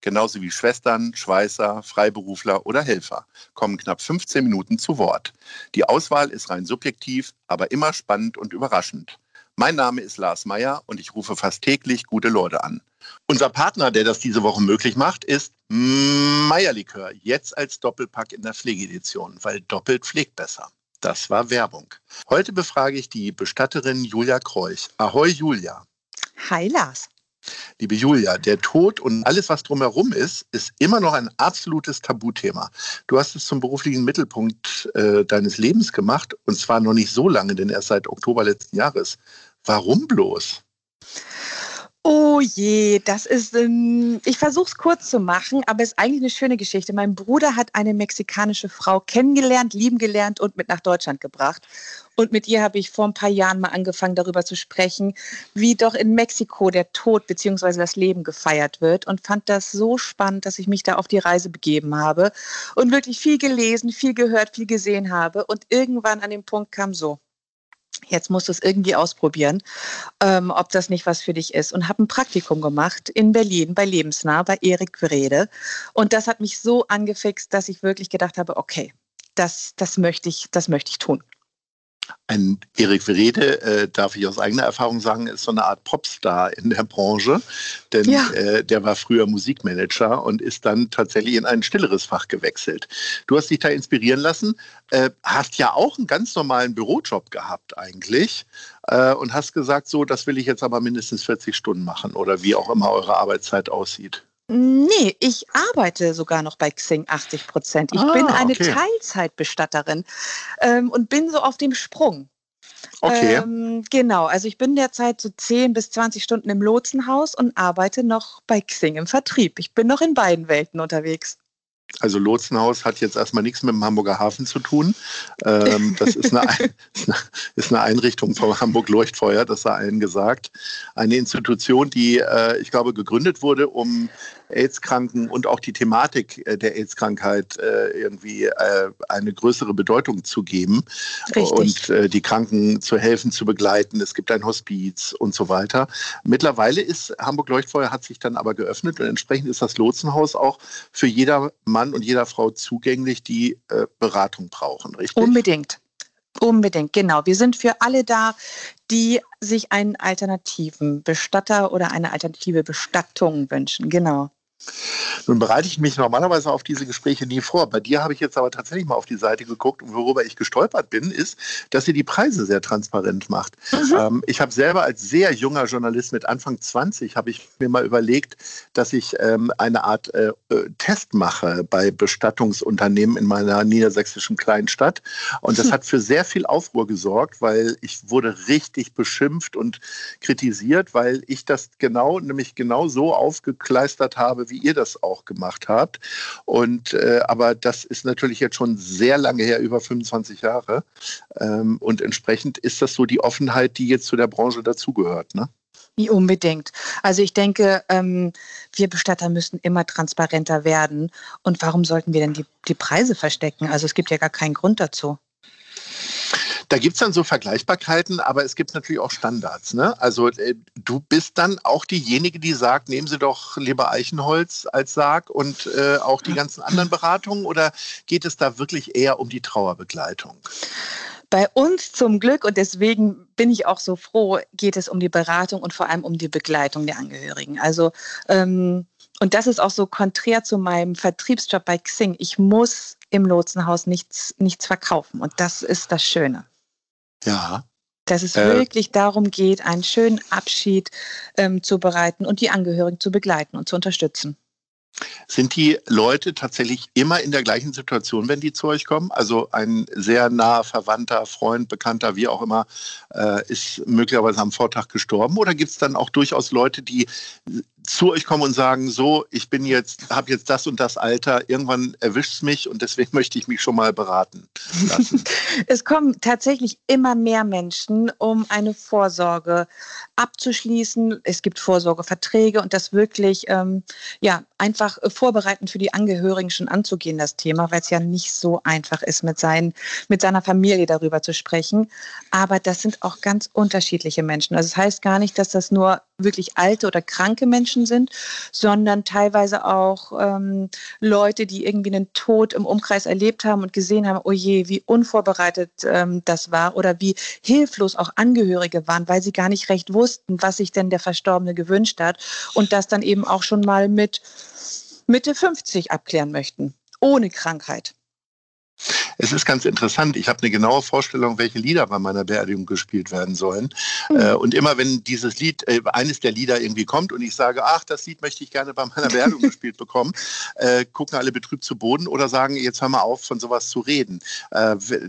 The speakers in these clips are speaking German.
genauso wie Schwestern, Schweißer, Freiberufler oder Helfer, kommen knapp 15 Minuten zu Wort. Die Auswahl ist rein subjektiv, aber immer spannend und überraschend. Mein Name ist Lars Meyer und ich rufe fast täglich gute Leute an. Unser Partner, der das diese Woche möglich macht, ist Meierlikör, jetzt als Doppelpack in der Pflegedition, weil doppelt pflegt besser. Das war Werbung. Heute befrage ich die Bestatterin Julia Kreuch. Ahoi Julia. Hi Lars. Liebe Julia, der Tod und alles, was drumherum ist, ist immer noch ein absolutes Tabuthema. Du hast es zum beruflichen Mittelpunkt äh, deines Lebens gemacht und zwar noch nicht so lange, denn erst seit Oktober letzten Jahres. Warum bloß? Oh je, das ist, ähm, ich versuche es kurz zu machen, aber es ist eigentlich eine schöne Geschichte. Mein Bruder hat eine mexikanische Frau kennengelernt, lieben gelernt und mit nach Deutschland gebracht. Und mit ihr habe ich vor ein paar Jahren mal angefangen, darüber zu sprechen, wie doch in Mexiko der Tod bzw. das Leben gefeiert wird und fand das so spannend, dass ich mich da auf die Reise begeben habe und wirklich viel gelesen, viel gehört, viel gesehen habe. Und irgendwann an den Punkt kam so, jetzt musst du es irgendwie ausprobieren, ähm, ob das nicht was für dich ist. Und habe ein Praktikum gemacht in Berlin bei Lebensnah, bei Erik Wrede. Und das hat mich so angefixt, dass ich wirklich gedacht habe, okay, das, das, möchte, ich, das möchte ich tun. Ein Erik Verede, äh, darf ich aus eigener Erfahrung sagen, ist so eine Art Popstar in der Branche, denn ja. äh, der war früher Musikmanager und ist dann tatsächlich in ein stilleres Fach gewechselt. Du hast dich da inspirieren lassen, äh, hast ja auch einen ganz normalen Bürojob gehabt eigentlich äh, und hast gesagt, so, das will ich jetzt aber mindestens 40 Stunden machen oder wie auch immer eure Arbeitszeit aussieht. Nee, ich arbeite sogar noch bei Xing 80 Prozent. Ich ah, bin eine okay. Teilzeitbestatterin ähm, und bin so auf dem Sprung. Okay. Ähm, genau, also ich bin derzeit so 10 bis 20 Stunden im Lotsenhaus und arbeite noch bei Xing im Vertrieb. Ich bin noch in beiden Welten unterwegs. Also Lotsenhaus hat jetzt erstmal nichts mit dem Hamburger Hafen zu tun. Ähm, das ist eine, ist eine, Einrichtung vom Hamburg Leuchtfeuer, das sei allen gesagt. Eine Institution, die, äh, ich glaube, gegründet wurde, um AIDS-Kranken und auch die Thematik äh, der AIDS-Krankheit äh, irgendwie äh, eine größere Bedeutung zu geben Richtig. und die Kranken zu helfen, zu begleiten. Es gibt ein Hospiz und so weiter. Mittlerweile ist Hamburg Leuchtfeuer hat sich dann aber geöffnet und entsprechend ist das Lotsenhaus auch für jeder Mann und jeder Frau zugänglich, die Beratung brauchen, richtig? Unbedingt. Unbedingt, genau. Wir sind für alle da, die sich einen alternativen Bestatter oder eine alternative Bestattung wünschen. Genau. Nun bereite ich mich normalerweise auf diese Gespräche nie vor. Bei dir habe ich jetzt aber tatsächlich mal auf die Seite geguckt und worüber ich gestolpert bin, ist, dass ihr die Preise sehr transparent macht. Mhm. Ähm, ich habe selber als sehr junger Journalist mit Anfang 20 habe ich mir mal überlegt, dass ich ähm, eine Art äh, äh, Test mache bei Bestattungsunternehmen in meiner niedersächsischen Kleinstadt. Und das hm. hat für sehr viel Aufruhr gesorgt, weil ich wurde richtig beschimpft und kritisiert, weil ich das genau, nämlich genau so aufgekleistert habe, wie ihr das auch gemacht habt. Und äh, aber das ist natürlich jetzt schon sehr lange her, über 25 Jahre. Ähm, und entsprechend ist das so die Offenheit, die jetzt zu der Branche dazugehört, ne? Wie unbedingt. Also ich denke, ähm, wir Bestatter müssen immer transparenter werden. Und warum sollten wir denn die, die Preise verstecken? Also es gibt ja gar keinen Grund dazu. Da gibt es dann so Vergleichbarkeiten, aber es gibt natürlich auch Standards. Ne? Also äh, du bist dann auch diejenige, die sagt, nehmen Sie doch lieber Eichenholz als Sarg und äh, auch die ganzen anderen Beratungen oder geht es da wirklich eher um die Trauerbegleitung? Bei uns zum Glück, und deswegen bin ich auch so froh, geht es um die Beratung und vor allem um die Begleitung der Angehörigen. Also, ähm, und das ist auch so konträr zu meinem Vertriebsjob bei Xing. Ich muss im Lotsenhaus nichts, nichts verkaufen. Und das ist das Schöne. Ja. Dass es äh, wirklich darum geht, einen schönen Abschied ähm, zu bereiten und die Angehörigen zu begleiten und zu unterstützen. Sind die Leute tatsächlich immer in der gleichen Situation, wenn die zu euch kommen? Also ein sehr naher Verwandter, Freund, Bekannter, wie auch immer, äh, ist möglicherweise am Vortag gestorben? Oder gibt es dann auch durchaus Leute, die zu euch kommen und sagen, so, ich bin jetzt, habe jetzt das und das Alter, irgendwann erwischt es mich und deswegen möchte ich mich schon mal beraten lassen? es kommen tatsächlich immer mehr Menschen, um eine Vorsorge abzuschließen. Es gibt Vorsorgeverträge und das wirklich ähm, ja, einfach vorbereiten für die Angehörigen schon anzugehen, das Thema, weil es ja nicht so einfach ist, mit, seinen, mit seiner Familie darüber zu sprechen. Aber das sind auch ganz unterschiedliche Menschen. Also es das heißt gar nicht, dass das nur wirklich alte oder kranke Menschen sind, sondern teilweise auch ähm, Leute, die irgendwie einen Tod im Umkreis erlebt haben und gesehen haben, oh je, wie unvorbereitet ähm, das war oder wie hilflos auch Angehörige waren, weil sie gar nicht recht wussten, was sich denn der Verstorbene gewünscht hat und das dann eben auch schon mal mit Mitte 50 abklären möchten, ohne Krankheit. Es ist ganz interessant. Ich habe eine genaue Vorstellung, welche Lieder bei meiner Beerdigung gespielt werden sollen. Mhm. und immer wenn dieses Lied, äh, eines der Lieder irgendwie kommt und ich sage, ach, das Lied möchte ich gerne bei meiner Beerdigung gespielt bekommen, äh, gucken alle betrübt zu Boden oder sagen, jetzt hör mal auf, von sowas zu reden.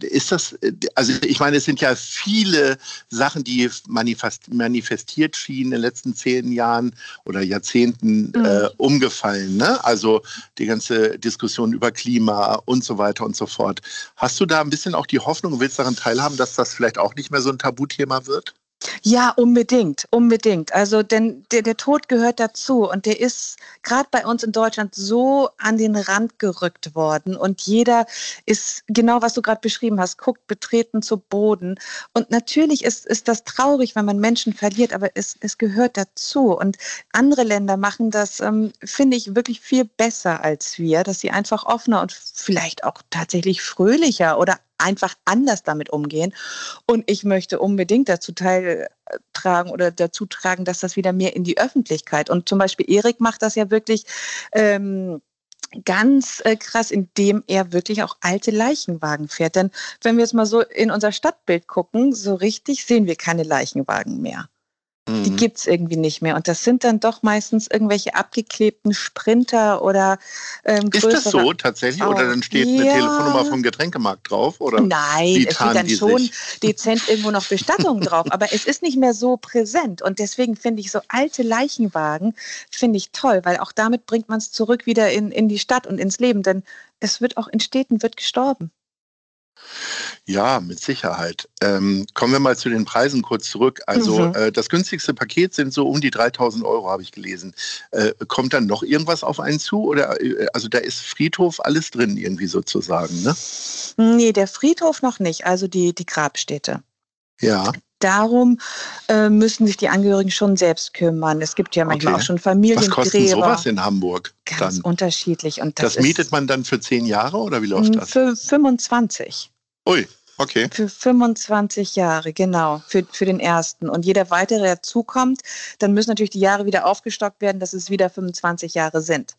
ist das, also ich meine, es sind ja viele Sachen, die manifestiert schienen in den letzten zehn Jahren oder Jahrzehnten mhm. umgefallen. Ne? Also die ganze Diskussion über Klima und so weiter und so fort fort. Hast du da ein bisschen auch die Hoffnung und willst daran teilhaben, dass das vielleicht auch nicht mehr so ein Tabuthema wird? Ja, unbedingt, unbedingt. Also denn der, der Tod gehört dazu und der ist gerade bei uns in Deutschland so an den Rand gerückt worden und jeder ist genau, was du gerade beschrieben hast, guckt betreten zu Boden. Und natürlich ist, ist das traurig, wenn man Menschen verliert, aber es, es gehört dazu. Und andere Länder machen das, ähm, finde ich, wirklich viel besser als wir, dass sie einfach offener und vielleicht auch tatsächlich fröhlicher oder einfach anders damit umgehen. Und ich möchte unbedingt dazu teiltragen oder dazu tragen, dass das wieder mehr in die Öffentlichkeit. Und zum Beispiel Erik macht das ja wirklich. Ähm, ganz äh, krass, indem er wirklich auch alte Leichenwagen fährt. Denn wenn wir jetzt mal so in unser Stadtbild gucken, so richtig sehen wir keine Leichenwagen mehr. Die mhm. gibt es irgendwie nicht mehr. Und das sind dann doch meistens irgendwelche abgeklebten Sprinter oder ähm, Ist das so tatsächlich? Oder dann steht ja. eine Telefonnummer vom Getränkemarkt drauf? Oder Nein, es steht dann schon sich? dezent irgendwo noch Bestattung drauf. Aber es ist nicht mehr so präsent. Und deswegen finde ich so alte Leichenwagen, finde ich toll, weil auch damit bringt man es zurück wieder in, in die Stadt und ins Leben. Denn es wird auch in Städten wird gestorben. Ja, mit Sicherheit. Ähm, kommen wir mal zu den Preisen kurz zurück. Also mhm. äh, das günstigste Paket sind so um die 3000 Euro, habe ich gelesen. Äh, kommt dann noch irgendwas auf einen zu? Oder äh, also da ist Friedhof alles drin irgendwie sozusagen, ne? Nee, der Friedhof noch nicht, also die, die Grabstätte. Ja. Darum äh, müssen sich die Angehörigen schon selbst kümmern. Es gibt ja manchmal okay. auch schon Familiengräber. Was kostet sowas in Hamburg? Ganz dann? unterschiedlich. Und das, das mietet man dann für zehn Jahre oder wie läuft das? Für 25. Ui, okay. Für 25 Jahre, genau, für, für den ersten. Und jeder weitere, der zukommt, dann müssen natürlich die Jahre wieder aufgestockt werden, dass es wieder 25 Jahre sind.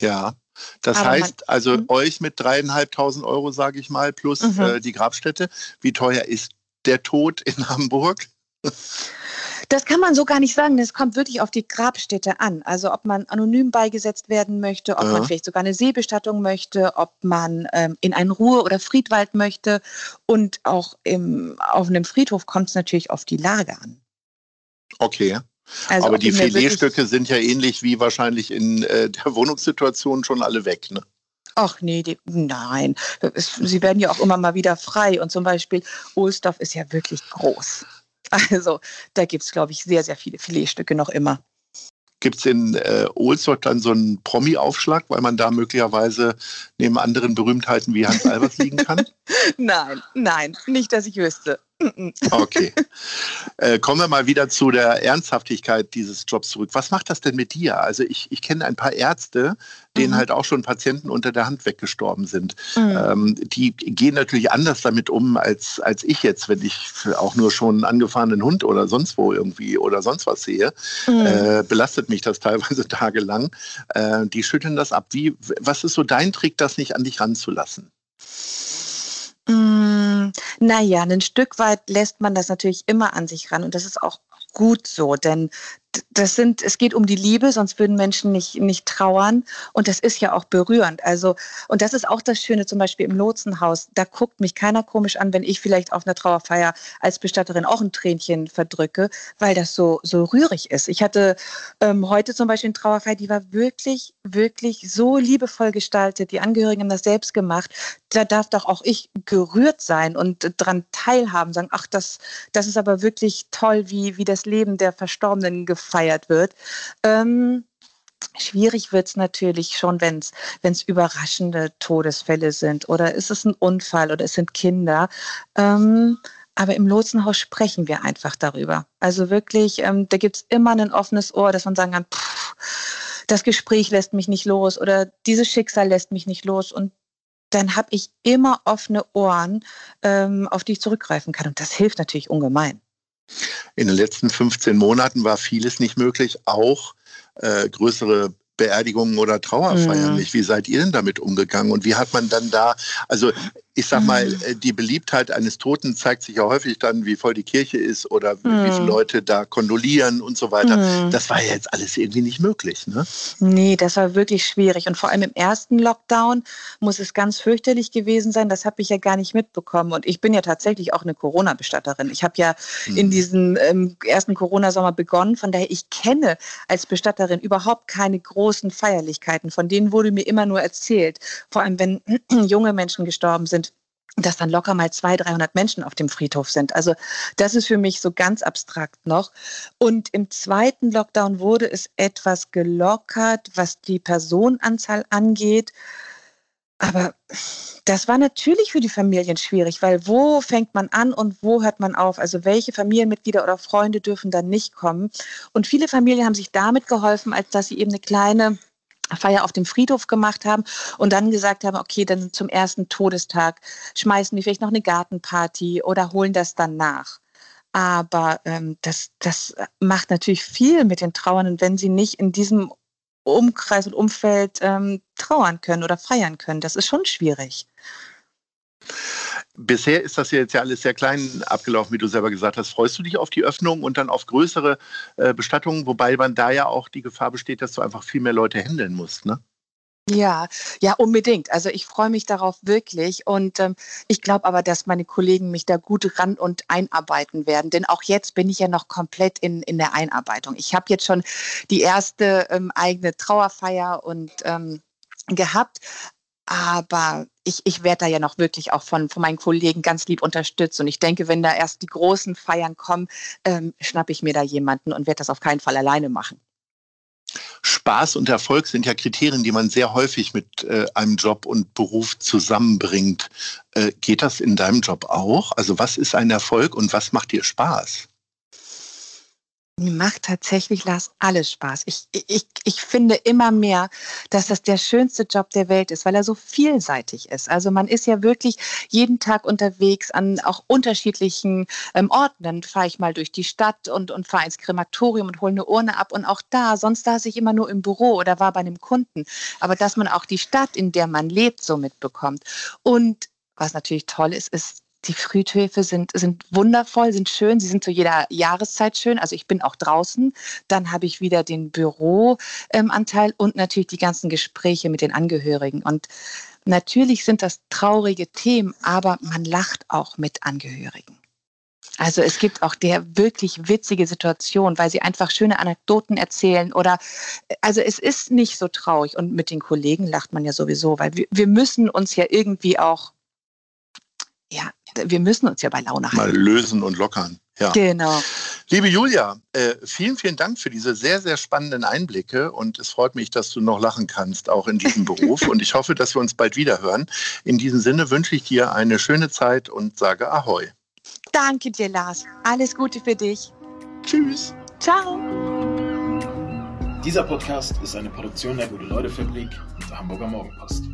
Ja, das Aber heißt man, also mh. euch mit dreieinhalbtausend Euro, sage ich mal, plus mhm. äh, die Grabstätte. Wie teuer ist der Tod in Hamburg? Das kann man so gar nicht sagen. Das kommt wirklich auf die Grabstätte an. Also ob man anonym beigesetzt werden möchte, ob ja. man vielleicht sogar eine Seebestattung möchte, ob man ähm, in einen Ruhe- oder Friedwald möchte. Und auch im, auf einem Friedhof kommt es natürlich auf die Lage an. Okay. Also Aber die Filetstücke sind ja ähnlich wie wahrscheinlich in äh, der Wohnungssituation schon alle weg, ne? Ach nee, die, nein. Sie werden ja auch immer mal wieder frei. Und zum Beispiel Ohlsdorf ist ja wirklich groß. Also da gibt es, glaube ich, sehr, sehr viele Filetstücke noch immer. Gibt es in äh, Ohlsdorf dann so einen Promi-Aufschlag, weil man da möglicherweise neben anderen Berühmtheiten wie Hans Albers liegen kann? nein, nein, nicht, dass ich wüsste. Okay. Äh, kommen wir mal wieder zu der Ernsthaftigkeit dieses Jobs zurück. Was macht das denn mit dir? Also ich, ich kenne ein paar Ärzte, denen mhm. halt auch schon Patienten unter der Hand weggestorben sind. Mhm. Ähm, die gehen natürlich anders damit um als, als ich jetzt, wenn ich auch nur schon einen angefahrenen Hund oder sonst wo irgendwie oder sonst was sehe. Mhm. Äh, belastet mich das teilweise tagelang. Äh, die schütteln das ab. Wie, was ist so dein Trick, das nicht an dich ranzulassen? Naja, ein Stück weit lässt man das natürlich immer an sich ran und das ist auch gut so, denn das sind, es geht um die Liebe, sonst würden Menschen nicht, nicht trauern. Und das ist ja auch berührend. Also, und das ist auch das Schöne, zum Beispiel im Lotsenhaus. Da guckt mich keiner komisch an, wenn ich vielleicht auf einer Trauerfeier als Bestatterin auch ein Tränchen verdrücke, weil das so, so rührig ist. Ich hatte ähm, heute zum Beispiel eine Trauerfeier, die war wirklich, wirklich so liebevoll gestaltet. Die Angehörigen haben das selbst gemacht. Da darf doch auch ich gerührt sein und dran teilhaben, sagen, ach, das, das ist aber wirklich toll, wie, wie das Leben der Verstorbenen gefeiert wird. Ähm, Schwierig wird es natürlich schon, wenn es überraschende Todesfälle sind oder ist es ein Unfall oder es sind Kinder. Ähm, aber im Lotsenhaus sprechen wir einfach darüber. Also wirklich, ähm, da gibt es immer ein offenes Ohr, dass man sagen kann, pff, das Gespräch lässt mich nicht los oder dieses Schicksal lässt mich nicht los. Und dann habe ich immer offene Ohren, ähm, auf die ich zurückgreifen kann. Und das hilft natürlich ungemein. In den letzten 15 Monaten war vieles nicht möglich, auch äh, größere Beerdigungen oder Trauerfeiern mhm. nicht. Wie seid ihr denn damit umgegangen und wie hat man dann da, also ich sag mal, mhm. Äh, die Beliebtheit eines Toten zeigt sich ja häufig dann, wie voll die Kirche ist oder mhm. wie viele. Leute da kondolieren und so weiter. Mhm. Das war ja jetzt alles irgendwie nicht möglich, ne? Nee, das war wirklich schwierig. Und vor allem im ersten Lockdown muss es ganz fürchterlich gewesen sein. Das habe ich ja gar nicht mitbekommen. Und ich bin ja tatsächlich auch eine Corona-Bestatterin. Ich habe ja in mhm. diesem ähm, ersten Corona-Sommer begonnen. Von daher, ich kenne als Bestatterin überhaupt keine großen Feierlichkeiten. Von denen wurde mir immer nur erzählt. Vor allem, wenn junge Menschen gestorben sind dass dann locker mal 200, 300 Menschen auf dem Friedhof sind. Also das ist für mich so ganz abstrakt noch. Und im zweiten Lockdown wurde es etwas gelockert, was die Personenanzahl angeht. Aber das war natürlich für die Familien schwierig, weil wo fängt man an und wo hört man auf? Also welche Familienmitglieder oder Freunde dürfen dann nicht kommen? Und viele Familien haben sich damit geholfen, als dass sie eben eine kleine Feier auf dem Friedhof gemacht haben und dann gesagt haben, okay, dann zum ersten Todestag schmeißen wir vielleicht noch eine Gartenparty oder holen das dann nach. Aber ähm, das, das macht natürlich viel mit den Trauernden, wenn sie nicht in diesem Umkreis und Umfeld ähm, trauern können oder feiern können. Das ist schon schwierig. Bisher ist das ja jetzt ja alles sehr klein abgelaufen, wie du selber gesagt hast. Freust du dich auf die Öffnung und dann auf größere äh, Bestattungen, wobei man da ja auch die Gefahr besteht, dass du einfach viel mehr Leute handeln musst, ne? Ja, ja, unbedingt. Also ich freue mich darauf wirklich und ähm, ich glaube aber, dass meine Kollegen mich da gut ran und einarbeiten werden, denn auch jetzt bin ich ja noch komplett in, in der Einarbeitung. Ich habe jetzt schon die erste ähm, eigene Trauerfeier und ähm, gehabt, aber ich, ich werde da ja noch wirklich auch von, von meinen Kollegen ganz lieb unterstützt. Und ich denke, wenn da erst die großen Feiern kommen, ähm, schnappe ich mir da jemanden und werde das auf keinen Fall alleine machen. Spaß und Erfolg sind ja Kriterien, die man sehr häufig mit äh, einem Job und Beruf zusammenbringt. Äh, geht das in deinem Job auch? Also was ist ein Erfolg und was macht dir Spaß? Mir macht tatsächlich, Lars, alles Spaß. Ich, ich, ich finde immer mehr, dass das der schönste Job der Welt ist, weil er so vielseitig ist. Also man ist ja wirklich jeden Tag unterwegs an auch unterschiedlichen ähm, Orten. Dann fahre ich mal durch die Stadt und, und fahre ins Krematorium und hole eine Urne ab. Und auch da, sonst saß ich immer nur im Büro oder war bei einem Kunden. Aber dass man auch die Stadt, in der man lebt, so mitbekommt. Und was natürlich toll ist, ist die Friedhöfe sind, sind wundervoll, sind schön. Sie sind zu jeder Jahreszeit schön. Also ich bin auch draußen. Dann habe ich wieder den Büroanteil ähm, und natürlich die ganzen Gespräche mit den Angehörigen. Und natürlich sind das traurige Themen, aber man lacht auch mit Angehörigen. Also es gibt auch der wirklich witzige Situation, weil sie einfach schöne Anekdoten erzählen oder also es ist nicht so traurig und mit den Kollegen lacht man ja sowieso, weil wir, wir müssen uns ja irgendwie auch ja, wir müssen uns ja bei Laune halten. Mal lösen und lockern. Ja. Genau. Liebe Julia, äh, vielen, vielen Dank für diese sehr, sehr spannenden Einblicke und es freut mich, dass du noch lachen kannst, auch in diesem Beruf und ich hoffe, dass wir uns bald wieder hören. In diesem Sinne wünsche ich dir eine schöne Zeit und sage Ahoi. Danke dir, Lars. Alles Gute für dich. Tschüss. Ciao. Dieser Podcast ist eine Produktion der Gute-Leute-Fabrik und der Hamburger Morgenpost.